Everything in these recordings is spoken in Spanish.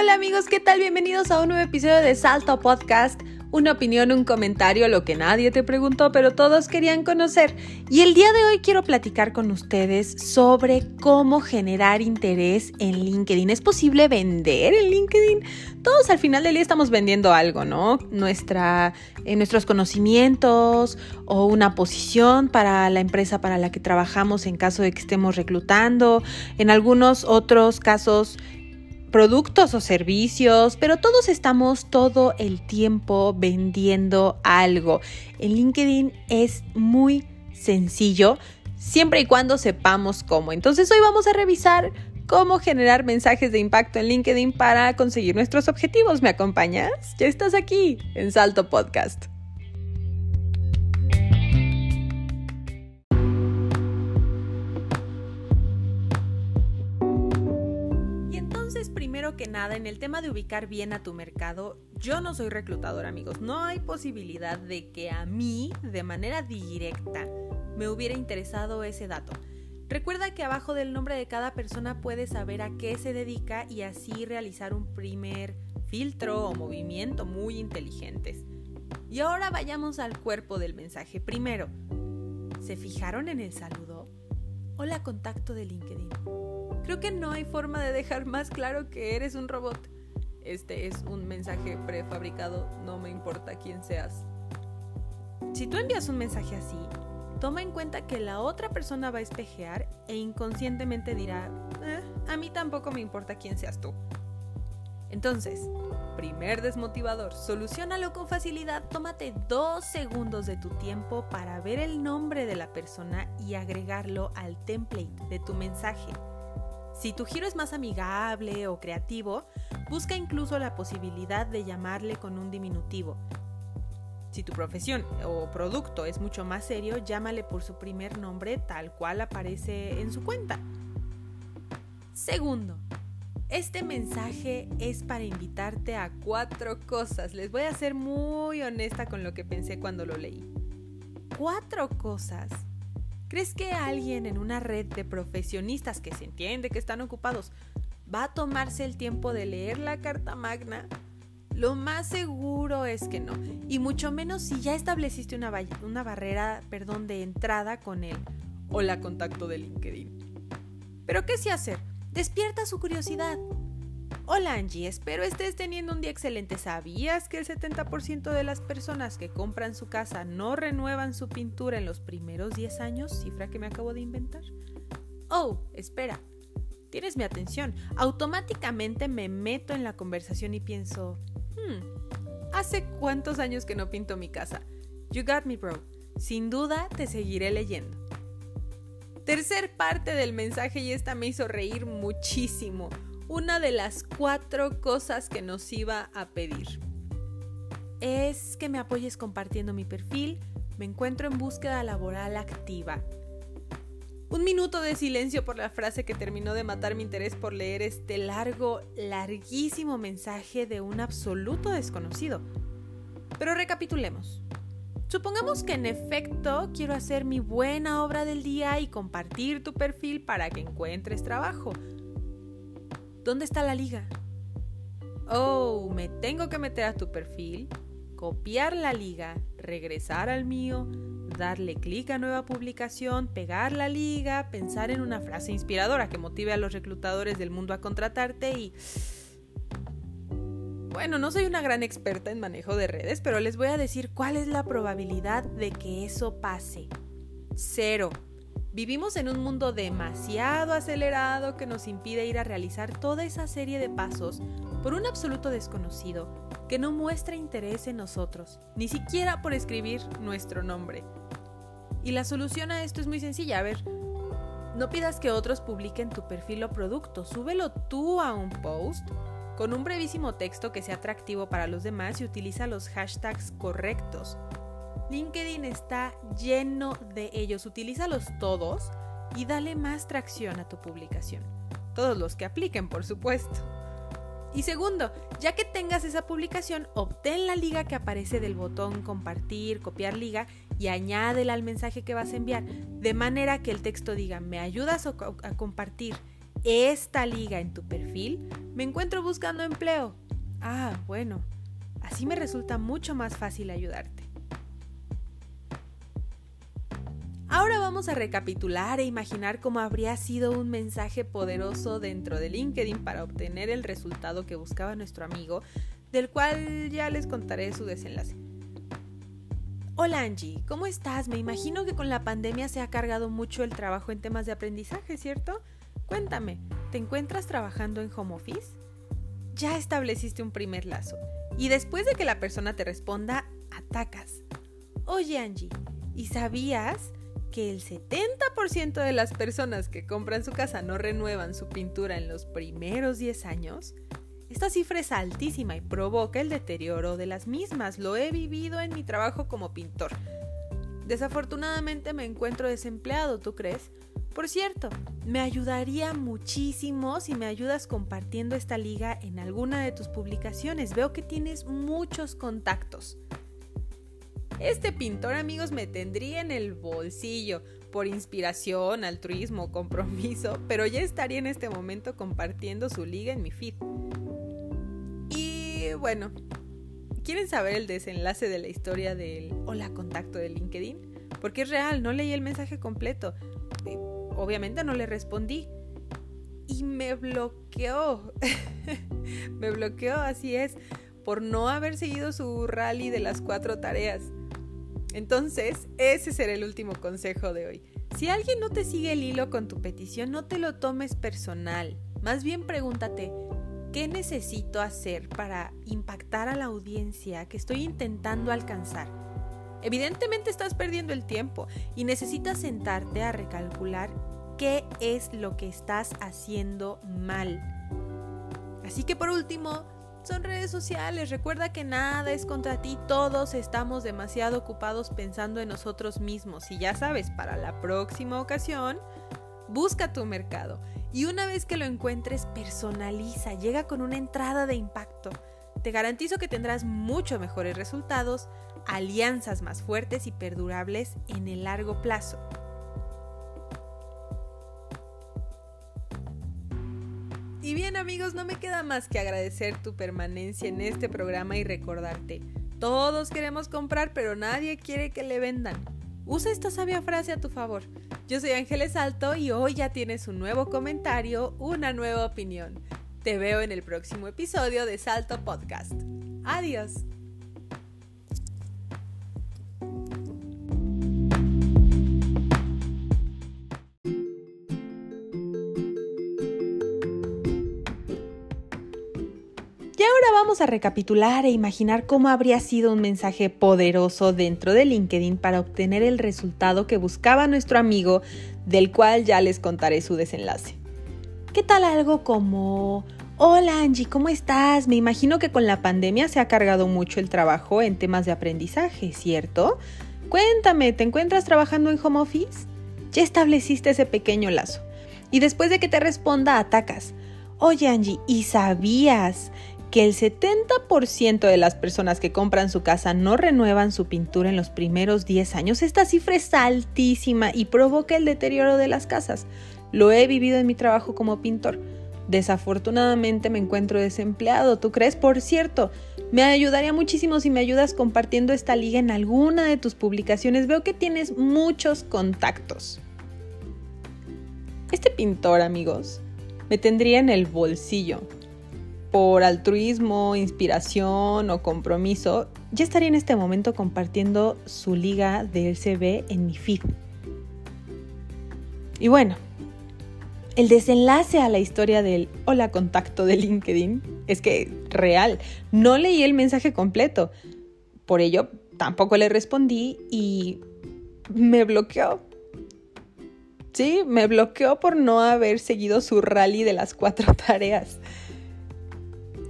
Hola amigos, ¿qué tal? Bienvenidos a un nuevo episodio de Salto Podcast. Una opinión, un comentario, lo que nadie te preguntó, pero todos querían conocer. Y el día de hoy quiero platicar con ustedes sobre cómo generar interés en LinkedIn. ¿Es posible vender en LinkedIn? Todos al final del día estamos vendiendo algo, ¿no? Nuestra, eh, nuestros conocimientos o una posición para la empresa para la que trabajamos en caso de que estemos reclutando. En algunos otros casos productos o servicios, pero todos estamos todo el tiempo vendiendo algo. En LinkedIn es muy sencillo, siempre y cuando sepamos cómo. Entonces hoy vamos a revisar cómo generar mensajes de impacto en LinkedIn para conseguir nuestros objetivos. ¿Me acompañas? Ya estás aquí en Salto Podcast. Primero que nada, en el tema de ubicar bien a tu mercado, yo no soy reclutador, amigos. No hay posibilidad de que a mí, de manera directa, me hubiera interesado ese dato. Recuerda que abajo del nombre de cada persona puedes saber a qué se dedica y así realizar un primer filtro o movimiento muy inteligentes. Y ahora vayamos al cuerpo del mensaje. Primero, ¿se fijaron en el saludo? Hola contacto de LinkedIn. Creo que no hay forma de dejar más claro que eres un robot. Este es un mensaje prefabricado, no me importa quién seas. Si tú envías un mensaje así, toma en cuenta que la otra persona va a espejear e inconscientemente dirá, eh, a mí tampoco me importa quién seas tú. Entonces, primer desmotivador, solucionalo con facilidad, tómate dos segundos de tu tiempo para ver el nombre de la persona y agregarlo al template de tu mensaje. Si tu giro es más amigable o creativo, busca incluso la posibilidad de llamarle con un diminutivo. Si tu profesión o producto es mucho más serio, llámale por su primer nombre tal cual aparece en su cuenta. Segundo, este mensaje es para invitarte a cuatro cosas. Les voy a ser muy honesta con lo que pensé cuando lo leí. Cuatro cosas ¿Crees que alguien en una red de profesionistas que se entiende que están ocupados va a tomarse el tiempo de leer la Carta Magna? Lo más seguro es que no, y mucho menos si ya estableciste una, barrera perdón, de entrada con él o la contacto de LinkedIn. Pero ¿qué sí hacer? Despierta su curiosidad. Hola Angie, espero estés teniendo un día excelente. ¿Sabías que el 70% de las personas que compran su casa no renuevan su pintura en los primeros 10 años? Cifra que me acabo de inventar. Oh, espera. Tienes mi atención. Automáticamente me meto en la conversación y pienso, hmm, ¿hace cuántos años que no pinto mi casa? You got me, bro. Sin duda te seguiré leyendo. Tercer parte del mensaje y esta me hizo reír muchísimo una de las cuatro cosas que nos iba a pedir. Es que me apoyes compartiendo mi perfil, me encuentro en búsqueda laboral activa. Un minuto de silencio por la frase que terminó de matar mi interés por leer este largo, larguísimo mensaje de un absoluto desconocido. Pero recapitulemos. Supongamos que en efecto quiero hacer mi buena obra del día y compartir tu perfil para que encuentres trabajo. ¿Dónde está la liga? Oh, me tengo que meter a tu perfil, copiar la liga, regresar al mío, darle clic a nueva publicación, pegar la liga, pensar en una frase inspiradora que motive a los reclutadores del mundo a contratarte y... Bueno, no soy una gran experta en manejo de redes, pero les voy a decir cuál es la probabilidad de que eso pase. Cero. Vivimos en un mundo demasiado acelerado que nos impide ir a realizar toda esa serie de pasos por un absoluto desconocido que no muestra interés en nosotros, ni siquiera por escribir nuestro nombre. Y la solución a esto es muy sencilla. A ver, no pidas que otros publiquen tu perfil o producto, súbelo tú a un post con un brevísimo texto que sea atractivo para los demás y utiliza los hashtags correctos. LinkedIn está lleno de ellos. Utilízalos todos y dale más tracción a tu publicación. Todos los que apliquen, por supuesto. Y segundo, ya que tengas esa publicación, obtén la liga que aparece del botón compartir, copiar liga y añádela al mensaje que vas a enviar, de manera que el texto diga, me ayudas a compartir esta liga en tu perfil, me encuentro buscando empleo. Ah, bueno, así me resulta mucho más fácil ayudarte. Ahora vamos a recapitular e imaginar cómo habría sido un mensaje poderoso dentro de LinkedIn para obtener el resultado que buscaba nuestro amigo, del cual ya les contaré su desenlace. Hola Angie, ¿cómo estás? Me imagino que con la pandemia se ha cargado mucho el trabajo en temas de aprendizaje, ¿cierto? Cuéntame, ¿te encuentras trabajando en home office? Ya estableciste un primer lazo y después de que la persona te responda, atacas. Oye Angie, ¿y sabías que el 70% de las personas que compran su casa no renuevan su pintura en los primeros 10 años, esta cifra es altísima y provoca el deterioro de las mismas. Lo he vivido en mi trabajo como pintor. Desafortunadamente me encuentro desempleado, ¿tú crees? Por cierto, me ayudaría muchísimo si me ayudas compartiendo esta liga en alguna de tus publicaciones. Veo que tienes muchos contactos. Este pintor, amigos, me tendría en el bolsillo por inspiración, altruismo, compromiso, pero ya estaría en este momento compartiendo su liga en mi feed. Y bueno, ¿quieren saber el desenlace de la historia del hola contacto de LinkedIn? Porque es real, no leí el mensaje completo. Obviamente no le respondí. Y me bloqueó. me bloqueó, así es, por no haber seguido su rally de las cuatro tareas. Entonces, ese será el último consejo de hoy. Si alguien no te sigue el hilo con tu petición, no te lo tomes personal. Más bien pregúntate, ¿qué necesito hacer para impactar a la audiencia que estoy intentando alcanzar? Evidentemente estás perdiendo el tiempo y necesitas sentarte a recalcular qué es lo que estás haciendo mal. Así que por último, son redes sociales. Recuerda que nada es contra ti. Todos estamos demasiado ocupados pensando en nosotros mismos. Y ya sabes, para la próxima ocasión, busca tu mercado. Y una vez que lo encuentres, personaliza. Llega con una entrada de impacto. Te garantizo que tendrás mucho mejores resultados, alianzas más fuertes y perdurables en el largo plazo. No me queda más que agradecer tu permanencia en este programa y recordarte, todos queremos comprar pero nadie quiere que le vendan. Usa esta sabia frase a tu favor. Yo soy Ángeles Alto y hoy ya tienes un nuevo comentario, una nueva opinión. Te veo en el próximo episodio de Salto Podcast. Adiós. Vamos a recapitular e imaginar cómo habría sido un mensaje poderoso dentro de LinkedIn para obtener el resultado que buscaba nuestro amigo, del cual ya les contaré su desenlace. ¿Qué tal algo como... Hola Angie, ¿cómo estás? Me imagino que con la pandemia se ha cargado mucho el trabajo en temas de aprendizaje, ¿cierto? Cuéntame, ¿te encuentras trabajando en home office? Ya estableciste ese pequeño lazo. Y después de que te responda, atacas. Oye Angie, ¿y sabías que el 70% de las personas que compran su casa no renuevan su pintura en los primeros 10 años, esta cifra es altísima y provoca el deterioro de las casas. Lo he vivido en mi trabajo como pintor. Desafortunadamente me encuentro desempleado, ¿tú crees? Por cierto, me ayudaría muchísimo si me ayudas compartiendo esta liga en alguna de tus publicaciones. Veo que tienes muchos contactos. Este pintor, amigos, me tendría en el bolsillo por altruismo, inspiración o compromiso, ya estaría en este momento compartiendo su liga de LCB en mi feed. Y bueno, el desenlace a la historia del hola contacto de LinkedIn es que real, no leí el mensaje completo. Por ello, tampoco le respondí y me bloqueó. Sí, me bloqueó por no haber seguido su rally de las cuatro tareas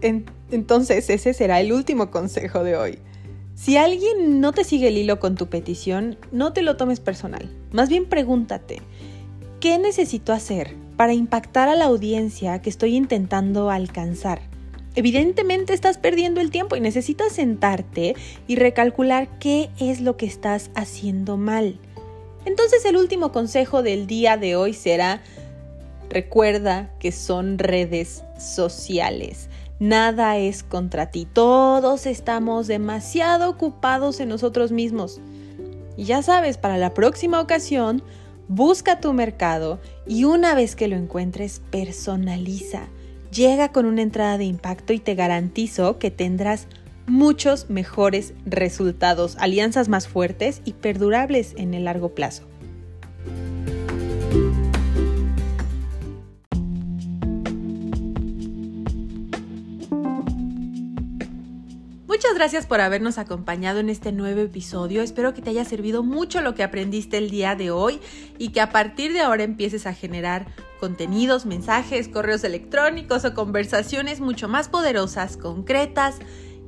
entonces ese será el último consejo de hoy. Si alguien no te sigue el hilo con tu petición, no te lo tomes personal. Más bien pregúntate, ¿qué necesito hacer para impactar a la audiencia que estoy intentando alcanzar? Evidentemente estás perdiendo el tiempo y necesitas sentarte y recalcular qué es lo que estás haciendo mal. Entonces el último consejo del día de hoy será, Recuerda que son redes sociales. Nada es contra ti. Todos estamos demasiado ocupados en nosotros mismos. Y ya sabes, para la próxima ocasión, busca tu mercado y una vez que lo encuentres, personaliza. Llega con una entrada de impacto y te garantizo que tendrás muchos mejores resultados, alianzas más fuertes y perdurables en el largo plazo. Gracias por habernos acompañado en este nuevo episodio. Espero que te haya servido mucho lo que aprendiste el día de hoy y que a partir de ahora empieces a generar contenidos, mensajes, correos electrónicos o conversaciones mucho más poderosas, concretas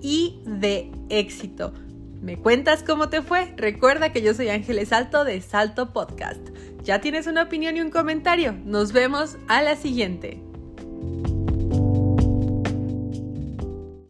y de éxito. ¿Me cuentas cómo te fue? Recuerda que yo soy Ángeles Salto de Salto Podcast. ¿Ya tienes una opinión y un comentario? Nos vemos a la siguiente.